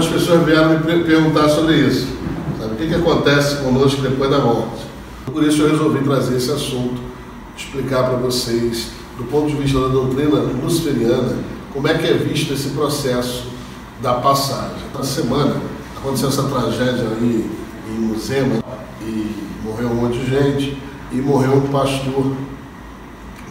algumas pessoas vieram me perguntar sobre isso. Sabe? O que, que acontece conosco depois da morte? Por isso eu resolvi trazer esse assunto, explicar para vocês, do ponto de vista da doutrina luciferiana, como é que é visto esse processo da passagem. Na semana aconteceu essa tragédia ali em Muzema e morreu um monte de gente e morreu um pastor,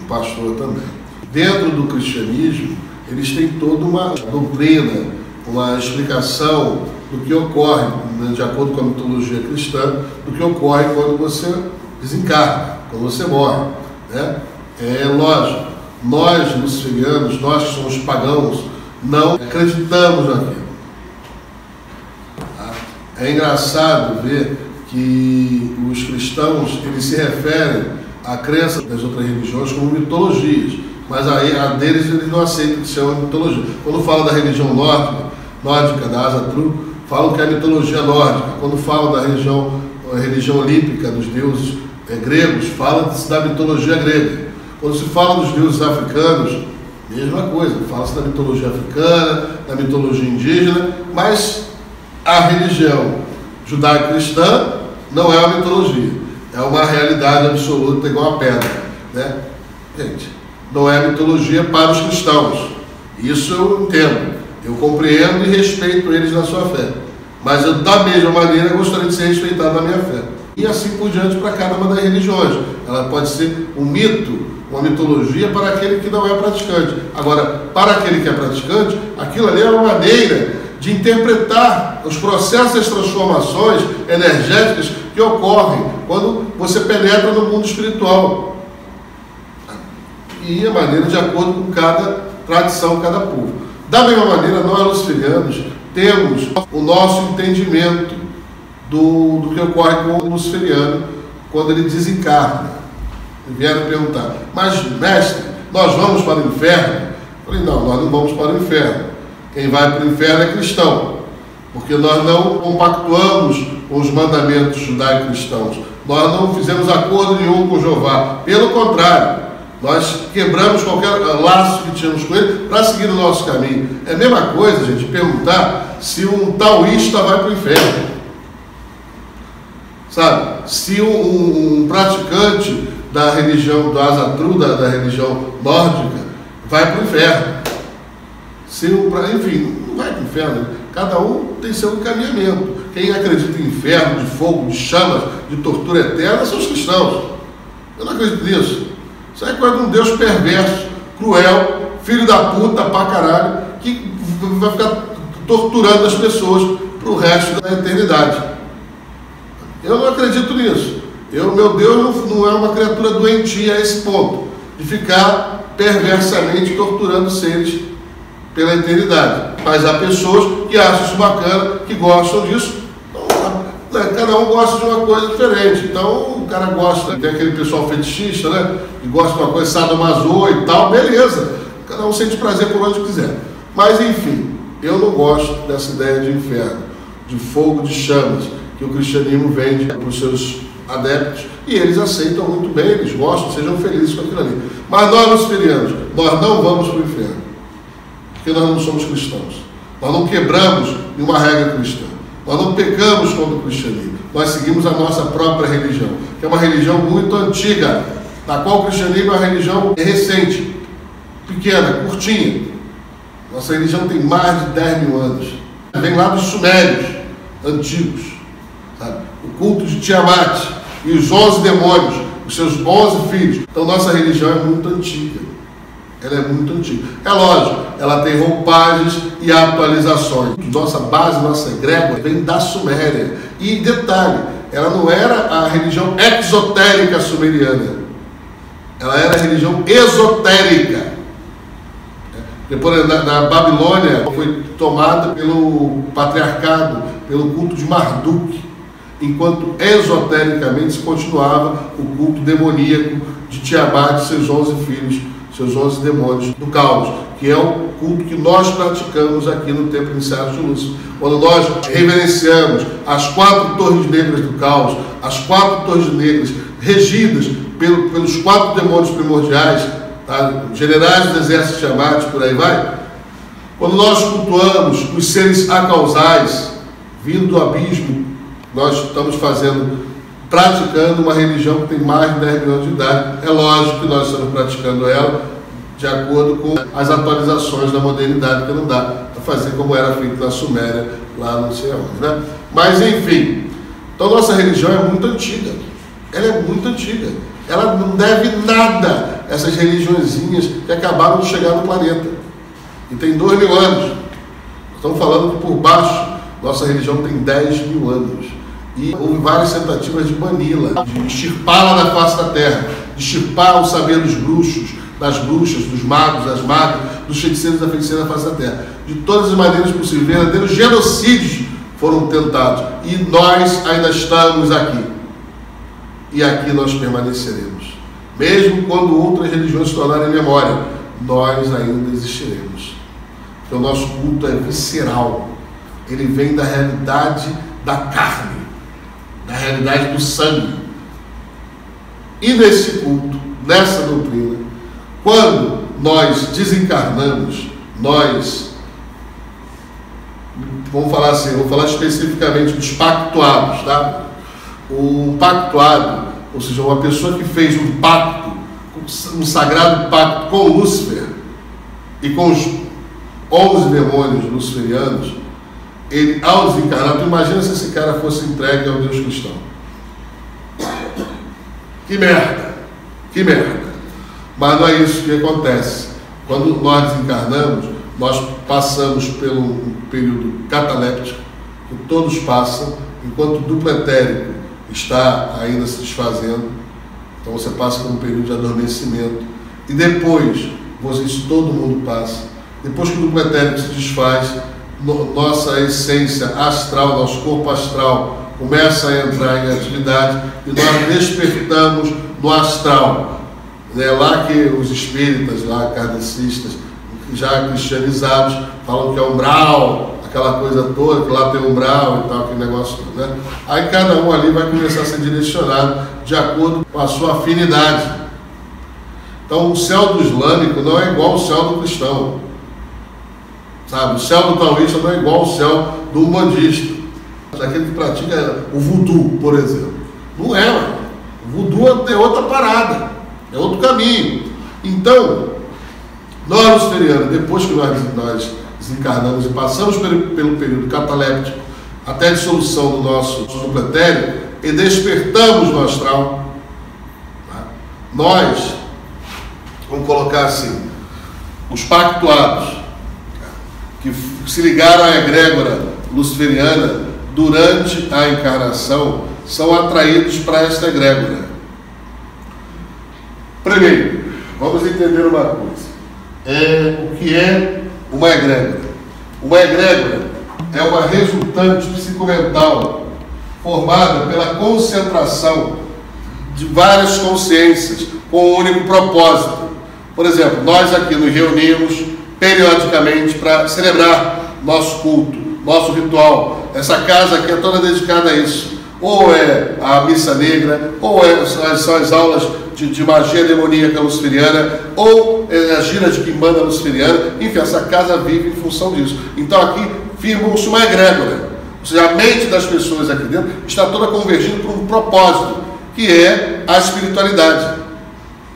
um pastor também. Dentro do cristianismo, eles têm toda uma doutrina, uma explicação do que ocorre, né, de acordo com a mitologia cristã, do que ocorre quando você desencarna, quando você morre. Né? É lógico, nós, luciferianos, nós que somos pagãos, não acreditamos naquilo. Tá? É engraçado ver que os cristãos eles se referem à crença das outras religiões como mitologias, mas a, a deles eles não aceitam que seja mitologia. Quando fala da religião nórdica, nórdica da Asa Tru, falam que é mitologia nórdica. Quando falam da religião, religião olímpica dos deuses é, gregos, fala-se da mitologia grega. Quando se fala dos deuses africanos, mesma coisa, fala-se da mitologia africana, da mitologia indígena, mas a religião judaico-cristã não é uma mitologia, é uma realidade absoluta igual a pedra. Né? Gente, não é mitologia para os cristãos. Isso eu entendo, eu compreendo e respeito eles na sua fé. Mas eu, da mesma maneira, gostaria de ser respeitado na minha fé. E assim por diante para cada uma das religiões. Ela pode ser um mito, uma mitologia para aquele que não é praticante. Agora, para aquele que é praticante, aquilo ali é uma maneira de interpretar os processos das transformações energéticas que ocorrem quando você penetra no mundo espiritual. E a maneira de acordo com cada tradição, cada povo. Da mesma maneira, nós, luciferianos, temos o nosso entendimento do, do que ocorre com o luciferiano quando ele desencarna. E vieram perguntar, mas mestre, nós vamos para o inferno? Eu falei, não, nós não vamos para o inferno. Quem vai para o inferno é cristão. Porque nós não compactuamos com os mandamentos judaico-cristãos. Nós não fizemos acordo nenhum com Jeová. Pelo contrário, nós quebramos qualquer laço que tínhamos com ele para seguir o nosso caminho. É a mesma coisa, gente, perguntar se um taoísta vai para o inferno. Sabe? Se um, um, praticante da religião do Asatru, da, da religião nórdica, vai para o inferno. Se um, enfim, não vai para o inferno. Cada um tem seu encaminhamento. Quem acredita em inferno, de fogo, de chamas, de tortura eterna, são os cristãos. Eu não acredito nisso. Isso é coisa de um Deus perverso, cruel, filho da puta pra caralho, que vai ficar torturando as pessoas para o resto da eternidade. Eu não acredito nisso. Eu, meu Deus não, não é uma criatura doentia a esse ponto, de ficar perversamente torturando seres pela eternidade. Mas há pessoas que acham isso bacana, que gostam disso. Então, né, cada um gosta de uma coisa diferente. Então, cara gosta, tem aquele pessoal fetichista, né? Que gosta de uma coisa sadomaso e tal, beleza. Cada um sente prazer por onde quiser. Mas, enfim, eu não gosto dessa ideia de inferno, de fogo, de chamas que o cristianismo vende para os seus adeptos e eles aceitam muito bem, eles gostam, sejam felizes com aquilo ali. Mas nós, luciferianos, nós não vamos para o inferno, porque nós não somos cristãos. Nós não quebramos nenhuma regra cristã. Nós não pecamos contra o cristianismo. Nós seguimos a nossa própria religião, que é uma religião muito antiga, na qual o cristianismo é uma religião recente, pequena, curtinha. Nossa religião tem mais de 10 mil anos. Vem lá dos sumérios antigos sabe? o culto de Tiamat e os onze demônios, os seus onze filhos. Então nossa religião é muito antiga. Ela é muito antiga. É lógico, ela tem roupagens e atualizações. Nossa base, nossa egrégora vem da Suméria. E detalhe, ela não era a religião exotérica sumeriana. Ela era a religião esotérica. Depois, na, na, Babilônia, foi tomada pelo patriarcado, pelo culto de Marduk enquanto esotericamente se continuava o culto demoníaco de Tiamat e seus onze filhos, seus onze demônios do caos, que é o culto que nós praticamos aqui no Templo Iniciado de Lúcifer. Quando nós reverenciamos as quatro torres negras do caos, as quatro torres negras regidas pelo, pelos quatro demônios primordiais, tá? generais do exército Tiamat, por aí vai, Quando nós cultuamos os seres acausais, vindo do abismo, nós estamos fazendo, praticando uma religião que tem mais de 10 milhões de idade. É lógico que nós estamos praticando ela de acordo com as atualizações da modernidade, que não dá para fazer como era feito na Suméria, lá no sei né? Mas enfim, então nossa religião é muito antiga. Ela é muito antiga. Ela não deve nada a essas religiõezinhas que acabaram de chegar no planeta. E tem dois mil anos. Estamos falando que por baixo, nossa religião tem 10 mil anos. E houve várias tentativas de bani-la, de extirpá-la da face da terra, de extirpar o saber dos bruxos, das bruxas, dos magos, das magas, dos feiticeiros da feiticeira da face da terra. De todas as maneiras possíveis, verdadeiros genocídios foram tentados. E nós ainda estamos aqui. E aqui nós permaneceremos. Mesmo quando outras religiões se tornarem memória, nós ainda existiremos. Porque o nosso culto é visceral. Ele vem da realidade da carne, da realidade do sangue. E nesse culto, nessa doutrina, quando nós desencarnamos, nós, vamos falar assim, vou falar especificamente dos pactuados, tá? O pactuado, ou seja, uma pessoa que fez um pacto, um sagrado pacto com Lúcifer e com os onze demônios luciferianos, ele, ao desencarnar, tu imagina se esse cara fosse entregue ao Deus cristão. Que merda! Que merda! Mas não é isso que acontece. Quando nós desencarnamos, nós passamos pelo período cataléptico, que todos passam, enquanto o duplo etérico está ainda se desfazendo. Então você passa por um período de adormecimento. E depois, isso todo mundo passa. Depois que o duplo etérico se desfaz, nossa essência astral, nosso corpo astral começa a entrar em atividade e nós despertamos no astral. É lá que os espíritas, lá kardecistas, já cristianizados, falam que é umbral, aquela coisa toda, que lá tem umbral e tal, aquele negócio todo. Né? Aí cada um ali vai começar a ser direcionado de acordo com a sua afinidade. Então o céu do islâmico não é igual ao céu do cristão. Sabe? O céu do taoísta não é igual ao céu do umbandista. Aquele que pratica o voodoo, por exemplo. Não é, mano. O voodoo é outra parada. É outro caminho. Então, nós, luciferianos, depois que nós, nós desencarnamos e passamos pelo, pelo período cataléptico até a dissolução do nosso duplo e despertamos no astral, tá? nós, vamos colocar assim, os pactuados, que se ligaram à egrégora luciferiana durante a encarnação, são atraídos para esta egrégora. Primeiro, vamos entender uma coisa. É, o que é uma egrégora? Uma egrégora é uma resultante psicomental formada pela concentração de várias consciências com um único propósito. Por exemplo, nós aqui nos reunimos periodicamente para celebrar nosso culto, nosso ritual. Essa casa aqui é toda dedicada a isso. Ou é a missa negra, ou é, são as aulas de, de magia demoníaca luciferiana, ou é, a gira de quimbanda luciferiana, enfim, essa casa vive em função disso. Então aqui firma-se uma egrégora. Ou seja, a mente das pessoas aqui dentro está toda convergindo para um propósito, que é a espiritualidade,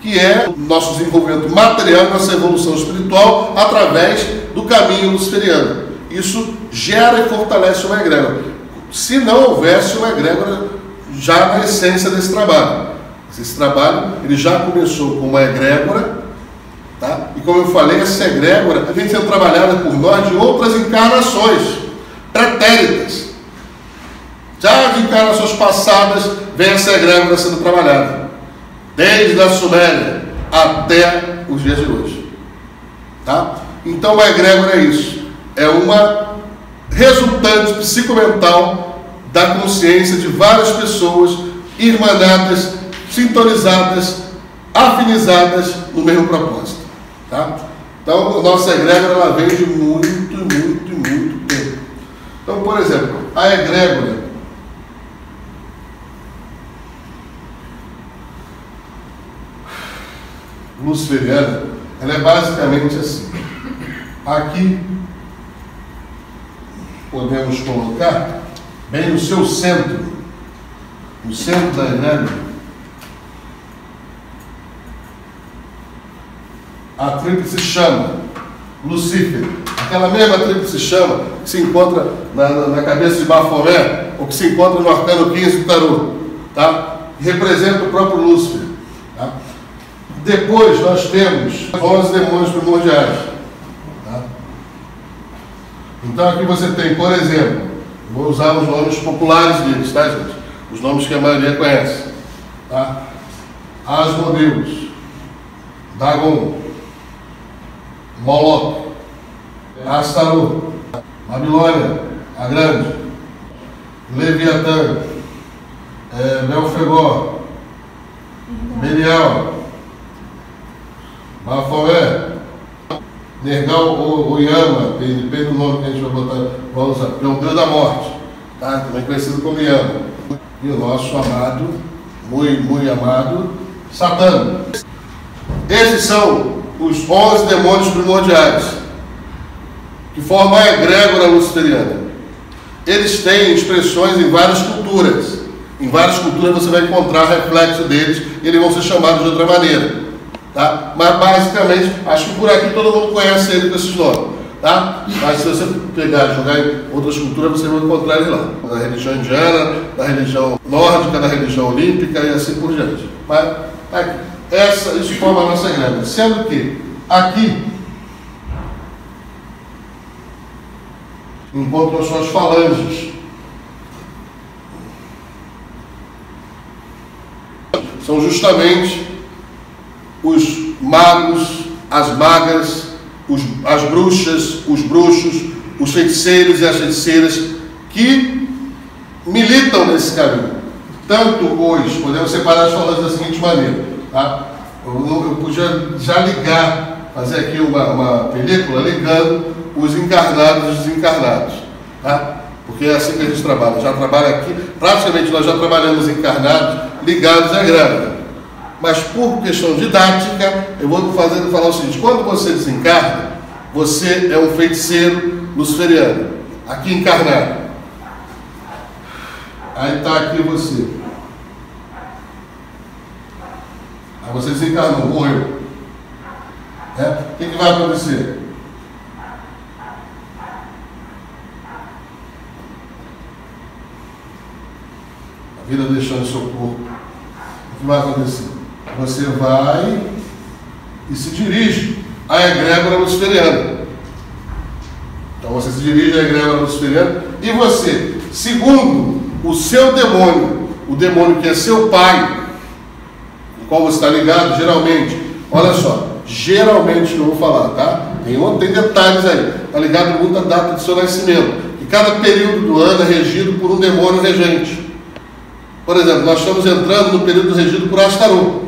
que é o nosso desenvolvimento material, nossa evolução espiritual através do caminho luciferiano. Isso gera e fortalece uma egrégora. Se não houvesse uma egrégora já na essência desse trabalho. Esse trabalho ele já começou com uma egrégora, tá? e como eu falei, essa egrégora vem sendo trabalhada por nós de outras encarnações pretéritas. Já de encarnações passadas vem essa egrégora sendo trabalhada, desde a Suméria até os dias de hoje. Tá? Então a egrégora é isso, é uma resultante psicomental da consciência de várias pessoas irmanadas sintonizadas, afinizadas no mesmo propósito. Tá? Então, nossa egrégora ela vem de muito, muito, muito tempo. Então, por exemplo, a egrégora luciferiana, ela é basicamente assim. Aqui podemos colocar bem no seu centro, no centro da egrégora, a tríplice chama, Lucífer, aquela mesma tríplice chama que se encontra na, na, na cabeça de Bafomé, ou que se encontra no arcano 15 do tarô, tá? representa o próprio Lúcifer. Depois nós temos 11 demônios primordiais. Tá? Então aqui você tem, por exemplo, vou usar os nomes populares deles, tá gente? Os nomes que a maioria conhece. Tá? Asmodeus, Dagon, Moloch, Astaru, Babilônia, a Grande, Leviatã, é, Belfegor, Belial, Bafomé, Nergal ou Yama, depende do nome que a gente vai botar, vamos usar, é o Deus da morte, tá? também conhecido como Yama. E o nosso amado, muito, muito amado, Satã. Esses são os 11 demônios primordiais, que formam a egrégora luciferiana. Eles têm expressões em várias culturas. Em várias culturas você vai encontrar reflexo deles e eles vão ser chamados de outra maneira. Tá? Mas basicamente, acho que por aqui todo mundo conhece ele com esses nomes. Tá? Mas se você pegar jogar em outras culturas, você vai encontrar ele lá. Na religião indiana, na religião nórdica, na religião olímpica e assim por diante. Mas tá aqui. Essa, isso forma a nossa grana. Sendo que aqui encontram as suas falanges. São justamente os magos, as magas, os, as bruxas, os bruxos, os feiticeiros e as feiticeiras que militam nesse caminho. Tanto os, podemos separar as falanges da seguinte maneira, tá? eu, eu podia já ligar, fazer aqui uma, uma película ligando os encarnados e os desencarnados. Tá? Porque é assim que a gente trabalha. Já trabalha aqui, praticamente nós já trabalhamos encarnados ligados à grávida. Mas por questão didática, eu vou fazer, falar o seguinte: quando você desencarna, você é um feiticeiro luciferiano, aqui encarnado. Aí está aqui você. Aí você desencarnou, morreu. É? O que, que vai acontecer? A vida deixando o seu corpo. O que vai acontecer? Você vai e se dirige à egrégora luciferiana. Então você se dirige à egrégora luciferiana e você, segundo o seu demônio, o demônio que é seu pai, o qual você está ligado, geralmente, olha só, geralmente que eu vou falar, tá? Tem, tem detalhes aí, está ligado muito à data do seu nascimento. E cada período do ano é regido por um demônio regente. Por exemplo, nós estamos entrando no período regido por Astarô.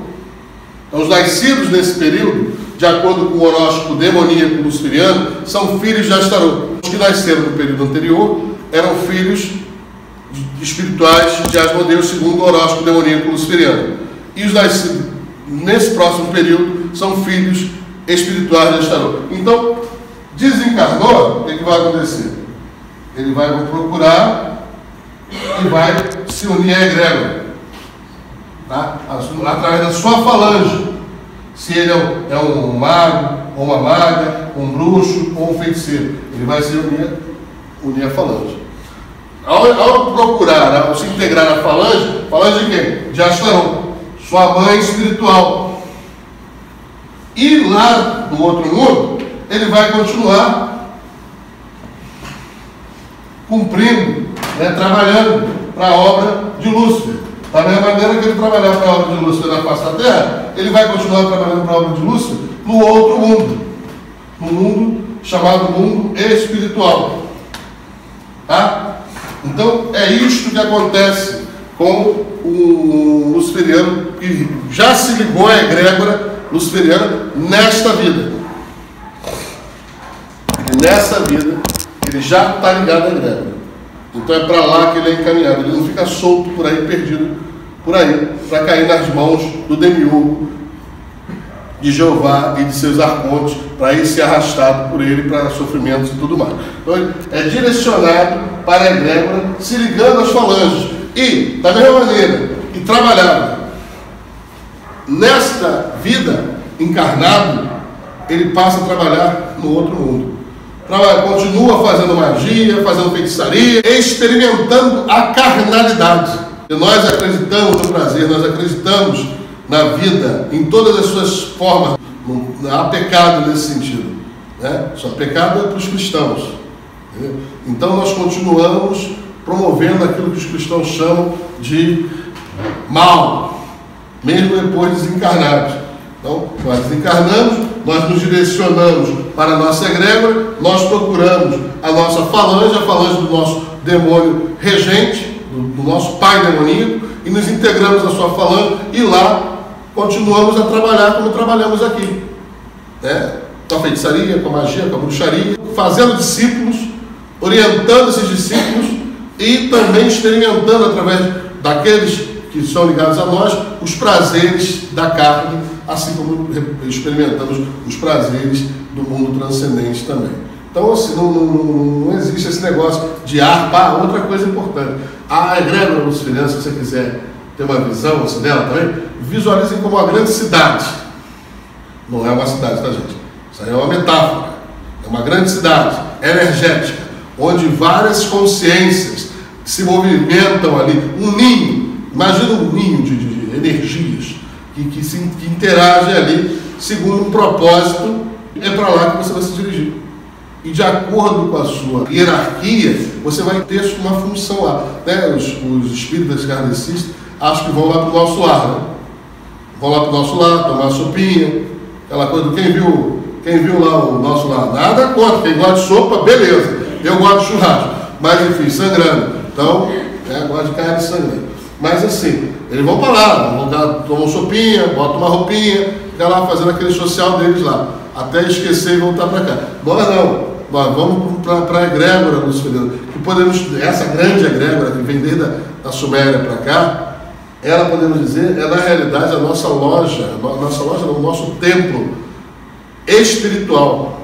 Então, os nascidos nesse período, de acordo com o horóscopo demoníaco luciferiano, são filhos de Astarô. Os que nasceram no período anterior eram filhos espirituais de Asmodeus, segundo o horóscopo demoníaco luciferiano. E os nascidos nesse próximo período são filhos espirituais de Astarô. Então, desencarnou, o que, que vai acontecer? Ele vai procurar e vai se unir à egrégora. Tá? Através da sua falange. Se ele é um, é um mago, ou uma maga, um bruxo ou um feiticeiro. Ele vai se unir, unir à falange. Ao, ao procurar, ao se integrar à falange, falange de quem? De Astarão, sua mãe espiritual. E lá no outro mundo, ele vai continuar cumprindo, né, trabalhando para a obra de Lúcifer. Da mesma maneira que ele trabalhava para a obra de Lúcifer na face da terra, ele vai continuar trabalhando para a obra de Lúcifer no outro mundo. No mundo chamado mundo espiritual. Tá? Então é isto que acontece com o luciferiano que já se ligou à egrégora luciferiana nesta vida. nessa vida ele já está ligado à egrégora. Então é para lá que ele é encaminhado. Ele não fica solto por aí, perdido por aí, para cair nas mãos do demiurgo de Jeová e de seus arcontes para ir ser arrastado por ele para sofrimentos e tudo mais. Então, é direcionado para a egrégora, se ligando às falanges. E, da mesma maneira, e trabalhava nesta vida encarnado, ele passa a trabalhar no outro mundo. Trabalha, continua fazendo magia, fazendo feitiçaria, experimentando a carnalidade. E nós acreditamos no prazer, nós acreditamos na vida, em todas as suas formas. Não há pecado nesse sentido. Né? Só pecado é para os cristãos. Entendeu? Então nós continuamos promovendo aquilo que os cristãos chamam de mal, mesmo depois desencarnados. Então, nós desencarnamos, nós nos direcionamos para a nossa egrégora, nós procuramos a nossa falange, a falange do nosso demônio regente, do, do nosso pai demoníaco, e nos integramos à sua falange, e lá continuamos a trabalhar como trabalhamos aqui. Né? Com a feitiçaria, com a magia, com a bruxaria, fazendo discípulos, orientando esses discípulos e também experimentando através daqueles que são ligados a nós os prazeres da carne, assim como experimentamos os prazeres do mundo transcendente também. Então, assim, não, não, não existe esse negócio de ar, pá, outra coisa importante. A egrégora luciferiana, se você quiser ter uma visão assim, dela também, visualizem como uma grande cidade. Não é uma cidade, tá, gente? Isso aí é uma metáfora. É uma grande cidade energética, onde várias consciências se movimentam ali. Um ninho, imagina um ninho de, de, de energias que, se, que interagem ali segundo um propósito, é para lá que você vai se dirigir. E de acordo com a sua hierarquia, você vai ter uma função lá. Né? Os, os espíritas kardecistas acham que vão lá para o nosso lar, né? Vão lá para o nosso lar, tomar sopinha, aquela coisa, quem viu, quem viu lá o nosso lar? Nada contra, quem gosta de sopa, beleza. Eu gosto de churrasco, mas enfim, sangrando. Então, é, gosto de carne sangrando. Mas assim, eles vão para lá, vão lá, tomam sopinha, botam uma roupinha, ficam lá fazendo aquele social deles lá, até esquecer e voltar para cá. Nós não, nós vamos para a egrégora, Luciferiano, que podemos, essa grande egrégora que vem desde a da Suméria para cá, ela, podemos dizer, é na realidade a nossa loja, a nossa loja, o nosso templo espiritual.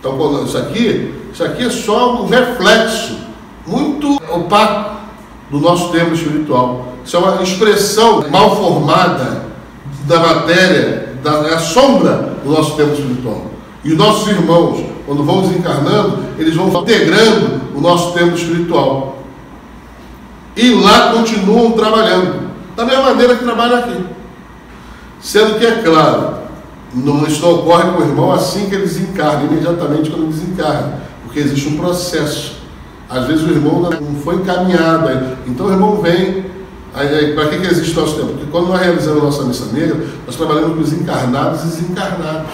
Então, isso aqui, isso aqui é só um reflexo muito opaco do nosso templo espiritual. Isso é uma expressão mal formada da matéria, da é a sombra do nosso templo espiritual. E os nossos irmãos, quando vão desencarnando, eles vão integrando o nosso templo espiritual. E lá continuam trabalhando da mesma maneira que trabalha aqui. Sendo que, é claro, não, isso não ocorre com o irmão assim que ele desencarna, imediatamente quando desencarna, porque existe um processo. Às vezes o irmão não foi encaminhado. Então o irmão vem. Para que, que existe o nosso tempo? Porque quando nós realizamos a nossa missa negra, nós trabalhamos com os encarnados e desencarnados.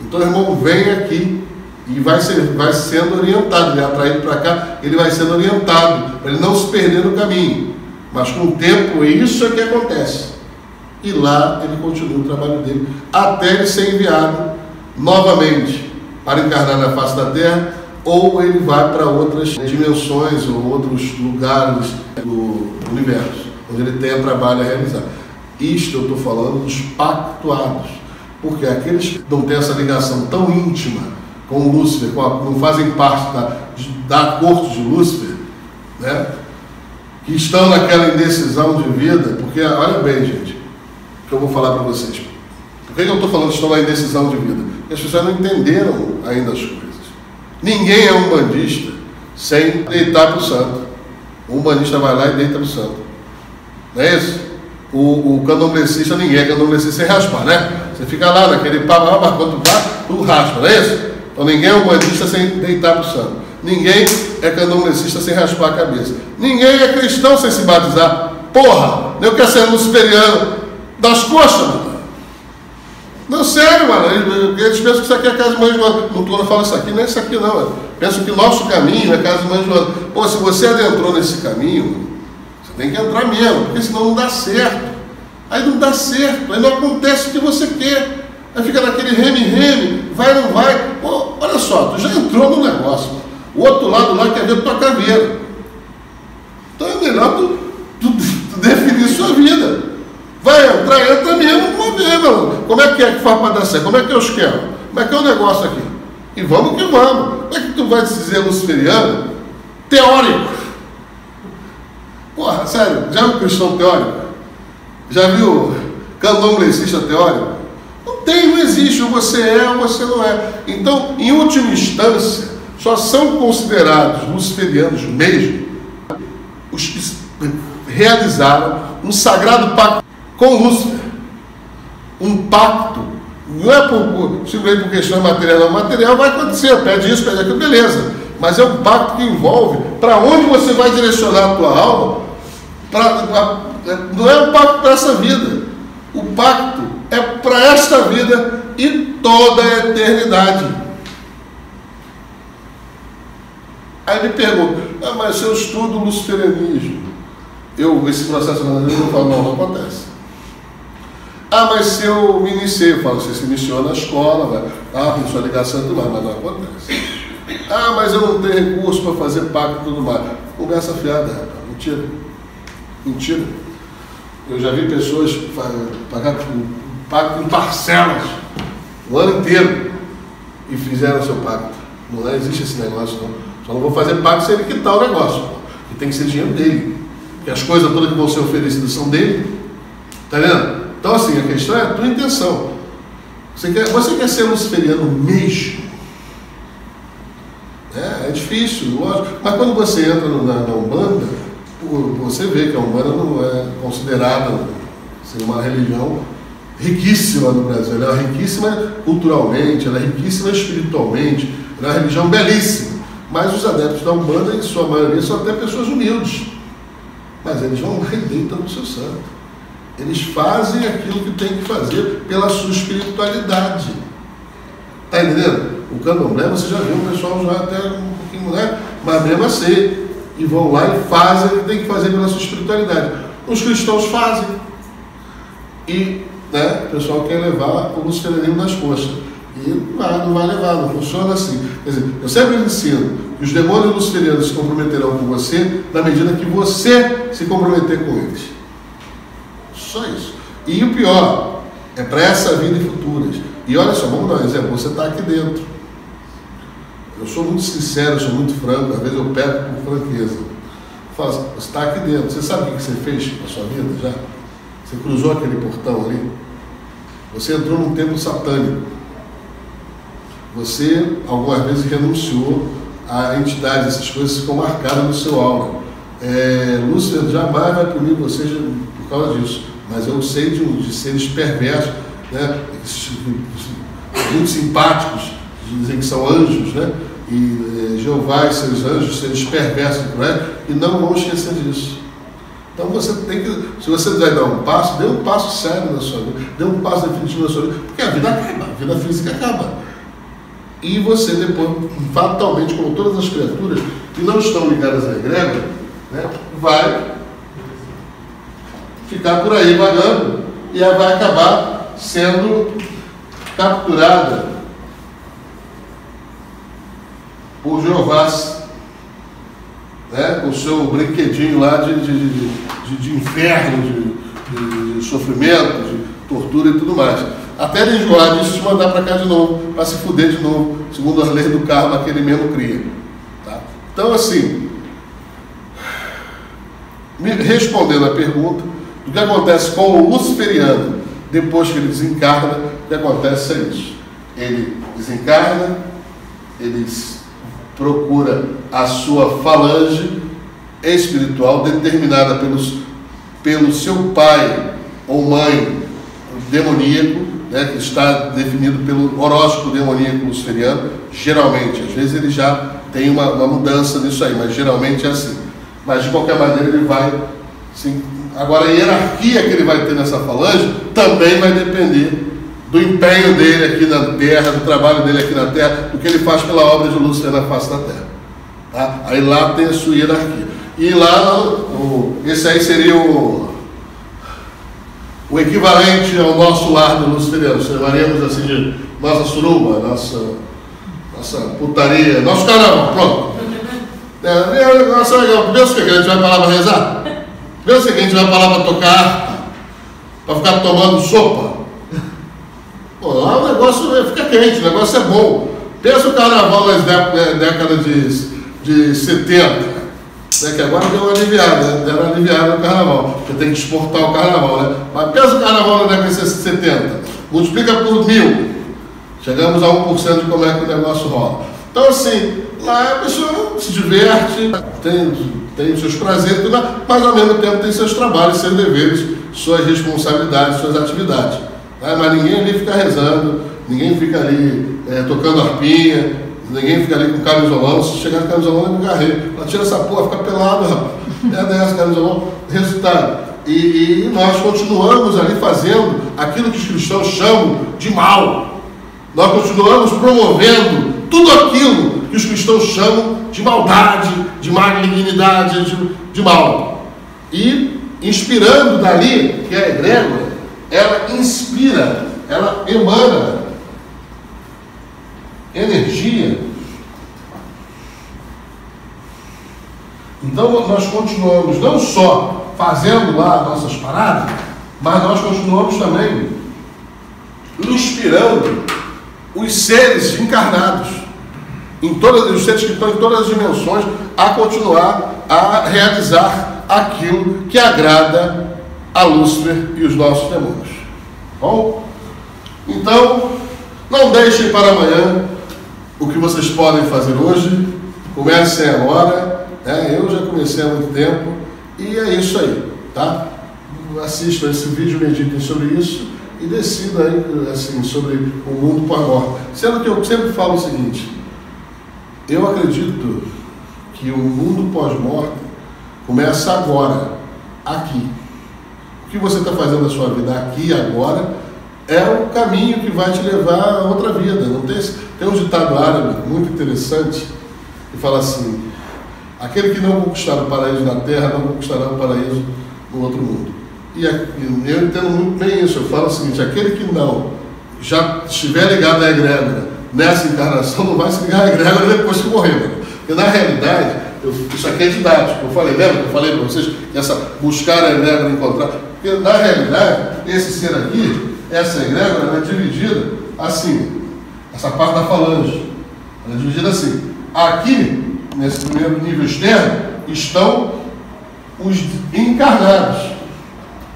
Então o irmão vem aqui e vai, ser, vai sendo orientado, ele é atraído para cá, ele vai sendo orientado, para ele não se perder no caminho. Mas com o tempo, isso é que acontece. E lá ele continua o trabalho dele, até ele ser enviado novamente para encarnar na face da terra, ou ele vai para outras dimensões ou outros lugares do universo, onde ele tem trabalho a realizar. Isto eu estou falando dos pactuados, porque aqueles que não têm essa ligação tão íntima com Lúcifer, com a, não fazem parte da, da corte de Lúcifer, né? que estão naquela indecisão de vida, porque olha bem, gente, que eu vou falar para vocês. Por que eu estou falando que estão na indecisão de vida? Porque as pessoas não entenderam ainda as coisas. Ninguém é um bandista sem deitar para o santo. Um bandista vai lá e deita para o santo. Não é isso? O, o candomblessista, ninguém é candomblessista sem raspar, né? Você fica lá naquele papo, mas quando vá, tu raspa, não é isso? Então ninguém é um bandista sem deitar para o santo. Ninguém é candomblessista sem raspar a cabeça. Ninguém é cristão sem se batizar. Porra, eu quero ser luciferiano das coxas, mano. Não, sério, mano. Eles pensam que isso aqui é casa de mãe Joana. Estou falando isso aqui, não é isso aqui, não. Mano. Pensam que nosso caminho é casa de mãe Joana. Pô, se você adentrou nesse caminho, você tem que entrar mesmo, porque senão não dá certo. Aí não dá certo, aí não acontece o que você quer. Aí fica naquele reme-reme, vai não vai. Pô, olha só, tu já entrou no negócio. O outro lado lá quer ver tua caveira. Então é melhor tu, tu, tu definir sua vida. Vai entrar, entra mesmo uma vez, mano. Como é que é que faz para dar certo? Como é que é o esquema? Como é que é o negócio aqui? E vamos que vamos. Como é que tu vai dizer luciferiano teórico? Porra, sério, já viu cristão teórico? Já viu candomblessista teórico? Não tem, não existe. Ou você é ou você não é. Então, em última instância, só são considerados luciferianos mesmo os que realizaram um sagrado pacto com Lúcifer. Um pacto. Não é por, por, simplesmente por questão material, não. Material vai acontecer, pede isso, pede aquilo, beleza. Mas é um pacto que envolve para onde você vai direcionar a tua alma. Pra, pra, não é um pacto para essa vida. O pacto é para esta vida e toda a eternidade. Aí me pergunta, ah, mas eu estudo luciferianismo, eu, esse processo eu falo, não, não acontece. Ah, mas se eu me iniciei, eu falo, você se iniciou na escola, vai, ah, ligação e tudo mais, mas não acontece. Ah, mas eu não tenho recurso para fazer pacto e tudo mais. Conversa fiada, rapaz. Mentira. Mentira. Eu já vi pessoas pagar pacto em parcelas o ano inteiro e fizeram seu pacto. Não existe esse negócio, não. Só não vou fazer pacto se ele quitar o negócio. E tem que ser dinheiro dele. E as coisas todas que vão ser oferecidas são dele. Está vendo? Então, assim, a questão é a tua intenção. Você quer, você quer ser luciferiano mesmo? É, é difícil, lógico. Mas quando você entra na, na Umbanda, você vê que a Umbanda não é considerada assim, uma religião riquíssima no Brasil. Ela é riquíssima culturalmente, ela é riquíssima espiritualmente, ela é uma religião belíssima. Mas os adeptos da Umbanda, em sua maioria, são até pessoas humildes. Mas eles vão lá no seu santo. Eles fazem aquilo que tem que fazer pela sua espiritualidade. Está entendendo? O candomblé, você já viu o pessoal já até um pouquinho, né? Mas mesmo assim, e vão lá e fazem o que tem que fazer pela sua espiritualidade. Os cristãos fazem. E né, o pessoal quer levar o luciferianismo nas costas. E não vai, não vai levar, não funciona assim. Quer dizer, eu sempre ensino que os demônios luciferianos se comprometerão com você na medida que você se comprometer com eles. Só isso. E o pior, é para essa vida e futuras. E olha só, vamos dar um exemplo, você está aqui dentro. Eu sou muito sincero, sou muito franco, às vezes eu pego com franqueza. Assim, você está aqui dentro, você sabe o que você fez na sua vida já? Você cruzou aquele portão ali? Você entrou num templo satânico. Você, algumas vezes, renunciou a entidade, essas coisas ficam marcadas no seu aura. É, jamais vai punir você por causa disso, mas eu sei de, de seres perversos, né, muito simpáticos, dizem que são anjos, né, e é, Jeová e seus anjos, seres perversos né, e não vão esquecer disso. Então você tem que, se você vai dar um passo, dê um passo sério na sua vida, dê um passo definitivo na sua vida, porque a vida acaba, a vida física acaba. E você depois, fatalmente, como todas as criaturas que não estão ligadas à egrégora, né, vai ficar por aí vagando e ela vai acabar sendo capturada por Jeová, né, com o seu brinquedinho lá de, de, de, de inferno, de, de sofrimento, de tortura e tudo mais até ele enjoar disso te mandar para cá de novo, para se fuder de novo, segundo as leis do karma que ele mesmo cria. Tá? Então, assim, respondendo a pergunta, o que acontece com o luciferiano depois que ele desencarna, o que acontece é isso. Ele desencarna, ele procura a sua falange espiritual determinada pelos, pelo seu pai ou mãe demoníaco, né, que está definido pelo horóscopo demoníaco luciferiano, geralmente, às vezes ele já tem uma, uma, mudança nisso aí, mas geralmente é assim. Mas de qualquer maneira ele vai. Sim. Agora a hierarquia que ele vai ter nessa falange também vai depender do empenho dele aqui na Terra, do trabalho dele aqui na Terra, do que ele faz pela obra de Lúcifer na face da Terra. Tá? Aí lá tem a sua hierarquia. E lá, o, esse aí seria o, o equivalente ao nosso lar do luciferiano. Chamaríamos assim de nossa suruba, nossa, nossa putaria, nosso caramba, pronto. É, nossa, legal. Pensa que a gente vai para lá para rezar? Que a gente vai para lá para tocar, para ficar tomando sopa? Pô, lá o negócio fica quente, o negócio é bom. Pensa o carnaval nas décadas de, de 70, né, que agora deu uma aliviada, né? deram uma aliviada no carnaval, porque tem que exportar o carnaval, né? Mas pensa o carnaval na década de 70, multiplica por mil, chegamos a 1% de como é que o negócio rola. Então assim, lá a pessoa se diverte, tem, tem seus prazeres, mas ao mesmo tempo tem seus trabalhos, seus deveres, suas responsabilidades, suas atividades. Né? Mas ninguém ali fica rezando, ninguém fica ali é, tocando arpinha, ninguém fica ali com camisolão. Se chegar com camisolão, é garreiro. Ela tira essa porra, fica pelado, rapaz. É dessa camisolão. Resultado. E, e, nós continuamos ali fazendo aquilo que os cristãos chamam de mal. Nós continuamos promovendo tudo aquilo que os cristãos chamam de maldade, de malignidade, de, de mal. E inspirando dali, que é a egrégora, ela inspira, ela emana energia. Então nós continuamos não só fazendo lá nossas paradas, mas nós continuamos também inspirando os seres encarnados, em todas, os seres que estão em todas as dimensões, a continuar a realizar aquilo que agrada a Lúcifer e os nossos demônios. Bom? Então, não deixem para amanhã o que vocês podem fazer hoje. Comecem agora. Né? Eu já comecei há muito tempo. E é isso aí, tá? Assistam esse vídeo, meditem sobre isso e decidam aí, assim, sobre o mundo pós-morte. Sendo que eu sempre falo o seguinte, eu acredito que o mundo pós-morte começa agora, aqui. O que você está fazendo na sua vida aqui agora é o caminho que vai te levar a outra vida. Não tem, tem um ditado árabe muito interessante que fala assim: aquele que não conquistar o paraíso na terra não conquistará o paraíso no outro mundo. E eu entendo muito bem isso. Eu falo o seguinte: aquele que não já estiver ligado à egrégora nessa encarnação não vai se ligar à egrégora depois que morrer. Né? Porque na realidade, eu, isso aqui é didático. Eu falei, lembra que eu falei para vocês que essa buscar a egrégora encontrar? Porque na realidade, esse ser aqui, essa egrégora é dividida assim, essa parte da falange. Ela é dividida assim. Aqui, nesse primeiro nível externo, estão os encarnados,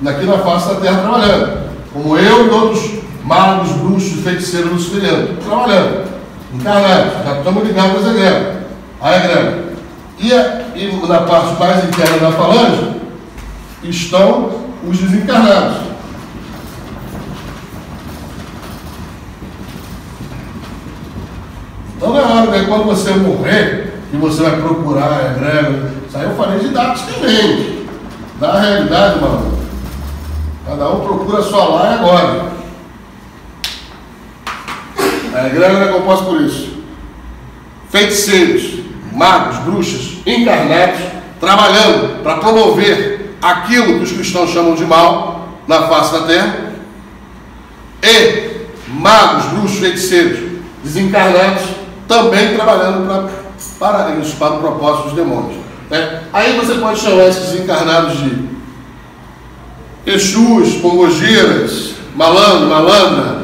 aqui na face da terra trabalhando, como eu e outros magos, bruxos, feiticeiros luciferianos, trabalhando, encarnados, já estamos ligados às egrégoras, à egrégora. E, e na parte mais interna da falange estão os desencarnados. Então é hora, né? Quando você morrer, e você vai procurar a egrégora, isso aí eu falei de dados também. Na realidade, mano, cada um procura a sua lá e agora. A egrégora é composta por isso. Feiticeiros, magos, bruxas, encarnados, trabalhando para promover aquilo que os cristãos chamam de mal na face da terra. E magos, bruxos, feiticeiros, desencarnados, também trabalhando pra, para isso, para o propósito dos demônios. Né? Aí você pode chamar esses encarnados de Exus, Pombogiras, malandro, malandra,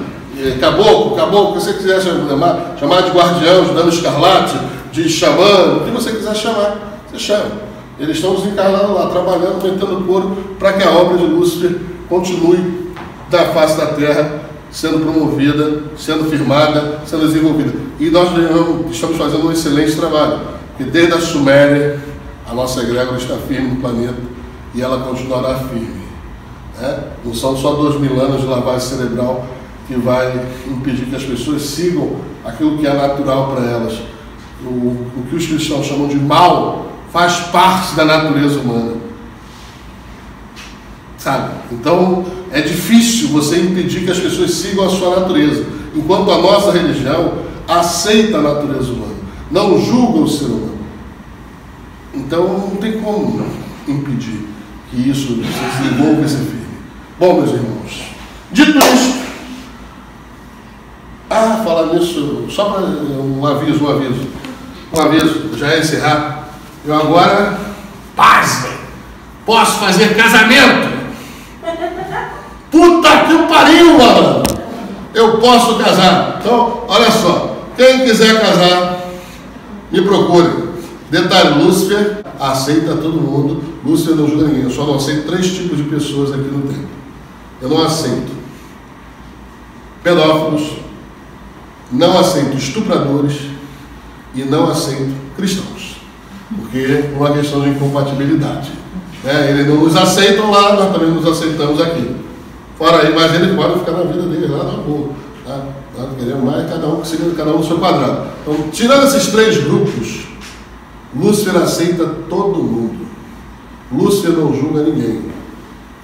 caboclo, caboclo, o que você quiser chamar, chamar de guardião, de dano escarlate, de xamã, o que você quiser chamar, você chama. Eles estão desencarnando lá, trabalhando, aumentando o couro, para que a obra de Lúcifer continue da face da terra sendo promovida, sendo firmada, sendo desenvolvida. E nós estamos fazendo um excelente trabalho, porque desde a Suméria, a nossa egrégora está firme no planeta e ela continuará firme. Né? Não são só dois mil anos de lavagem cerebral que vai impedir que as pessoas sigam aquilo que é natural para elas. O, o que os cristãos chamam de mal faz parte da natureza humana. Sabe? Então é difícil você impedir que as pessoas sigam a sua natureza, enquanto a nossa religião aceita a natureza humana, não julga o ser humano. Então não tem como impedir que isso se desenvolva e se firme. Bom, meus irmãos, dito isso, ah, falar nisso, só para um aviso, um aviso, um aviso, já é encerrar. Eu agora, paz, posso fazer casamento. Puta que pariu, mano! eu posso casar. Então, olha só, quem quiser casar, me procure. Detalhe, Lúcifer aceita todo mundo, Lúcifer não julga ninguém, eu só não aceito três tipos de pessoas aqui no templo. Eu não aceito pedófilos, não aceito estupradores e não aceito cristãos, porque é uma questão de incompatibilidade. É, eles não nos aceitam lá, nós também nos aceitamos aqui. Fora aí, mas ele pode ficar na vida dele lá na boa. Tá? Nós queremos mais cada um seja cada um no seu quadrado. Então, tirando esses três grupos, Lúcifer aceita todo mundo. Lúcifer não julga ninguém.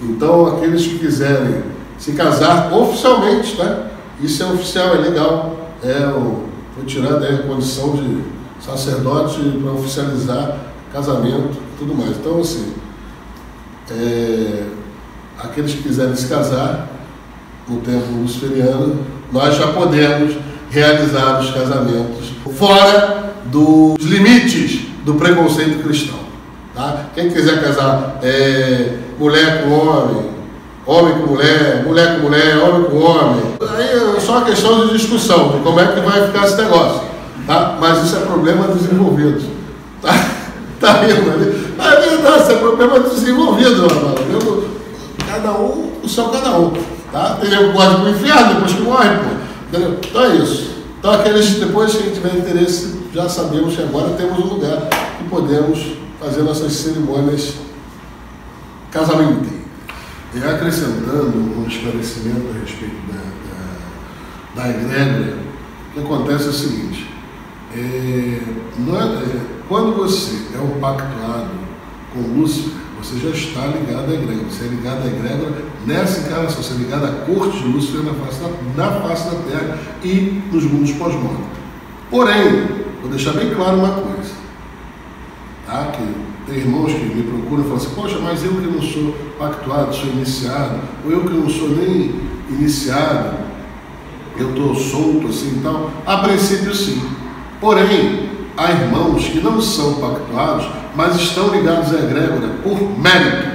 Então, aqueles que quiserem se casar oficialmente, tá? Isso é oficial, é legal. É, o, foi tirada a condição de sacerdote para oficializar casamento tudo mais. Então, assim, é, aqueles que quiserem se casar no tempo luciferiano, nós já podemos realizar os casamentos fora dos limites do preconceito cristão. Tá? Quem quiser casar é, mulher com homem, homem com mulher, mulher com mulher, homem com homem, aí é só uma questão de discussão de como é que vai ficar esse negócio. Tá? Mas isso é problema desenvolvido. Tá, tá rindo ali? Mas é verdade, isso é problema desenvolvido, mano. Cada um, o seu cada um. Tá? Tem gente que gosta inferno depois que morre, pô. Entendeu? Então é isso. Então aqueles, depois que tiver interesse, já sabemos que agora temos um lugar que podemos fazer nossas cerimônias casamenteiras. E acrescentando um esclarecimento a respeito da, da, da egrégora, o que acontece é o seguinte, é, é, quando você é um pactuado com Lúcifer, você já está ligado à egrégora. Você é ligado à egrégora nessa encarnação, você é ligado à corte de Lúcifer na face da, na face da Terra e nos mundos pós-morte. Porém, vou deixar bem claro uma coisa, tá? que tem irmãos que me procuram e falam assim, poxa, mas eu que não sou pactuado, sou iniciado, ou eu que não sou nem iniciado, eu estou solto assim e tal. A princípio sim. Porém, há irmãos que não são pactuados, mas estão ligados à egrégora por mérito,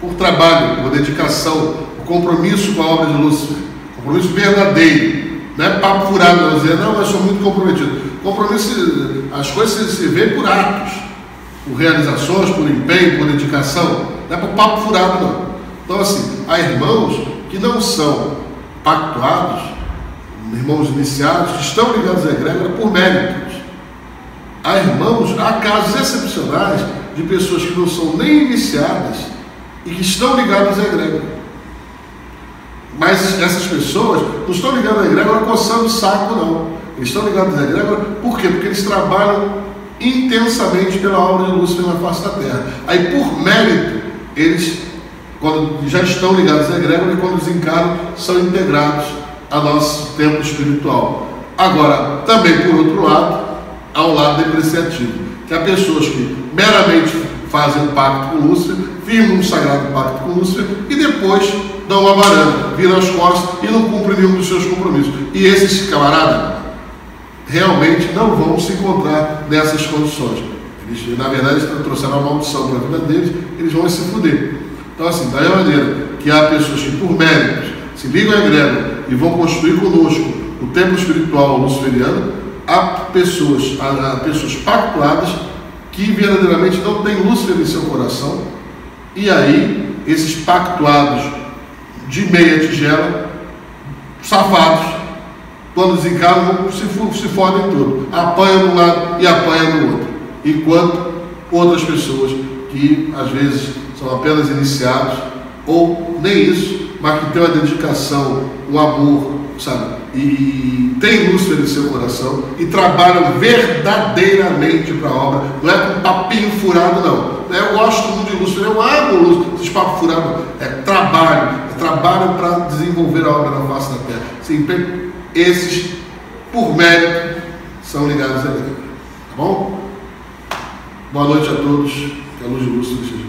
por trabalho, por dedicação, por compromisso com a obra de Lúcifer, compromisso verdadeiro. Não é papo furado, não dizer, não, mas sou muito comprometido. Compromisso, as coisas se, se por atos, por realizações, por empenho, por dedicação. Não é por papo furado, não. Então, assim, há irmãos que não são pactuados, irmãos iniciados, que estão ligados à egrégora por méritos. Há irmãos, há casos excepcionais de pessoas que não são nem iniciadas e que estão ligadas à egrégora. Mas essas pessoas não estão ligadas à egrégora coçando o saco, não. Eles estão ligados à egrégora, por quê? Porque eles trabalham intensamente pela obra de Lúcifer na face da terra. Aí, por mérito, eles, quando já estão ligados à egrégora, e quando desencarnam, são integrados ao nosso tempo espiritual. Agora, também, por outro lado, há um lado depreciativo, que há pessoas que meramente fazem um pacto com Lúcifer, firmam um sagrado pacto com Lúcifer e depois dão uma varanda, viram as costas e não cumprem nenhum dos seus compromissos. E esses camaradas realmente não vão se encontrar nessas condições. Eles, na verdade, eles trouxeram uma maldição para a vida deles, eles vão se fuder. Então, assim, da maneira que há pessoas que, por méritos, se ligam à igreja e vão construir conosco o templo espiritual luciferiano, há pessoas, há pessoas pactuadas que verdadeiramente não têm Lúcifer em seu coração, e aí esses pactuados de meia tigela, safados, quando desencarnam, se, se fodem tudo. Apanham de um lado e apanham do outro. Enquanto outras pessoas que às vezes são apenas iniciados, ou nem isso, mas que têm uma dedicação, um amor, sabe? E tem luz em seu coração e trabalham verdadeiramente para a obra. Não é com papinho furado, não. Eu gosto muito de luz, eu amo luz, esses papos furados. É trabalho, é trabalho para desenvolver a obra na face da terra. Sim, esses, por mérito, são ligados a Deus. Tá bom? Boa noite a todos. Que a luz de luz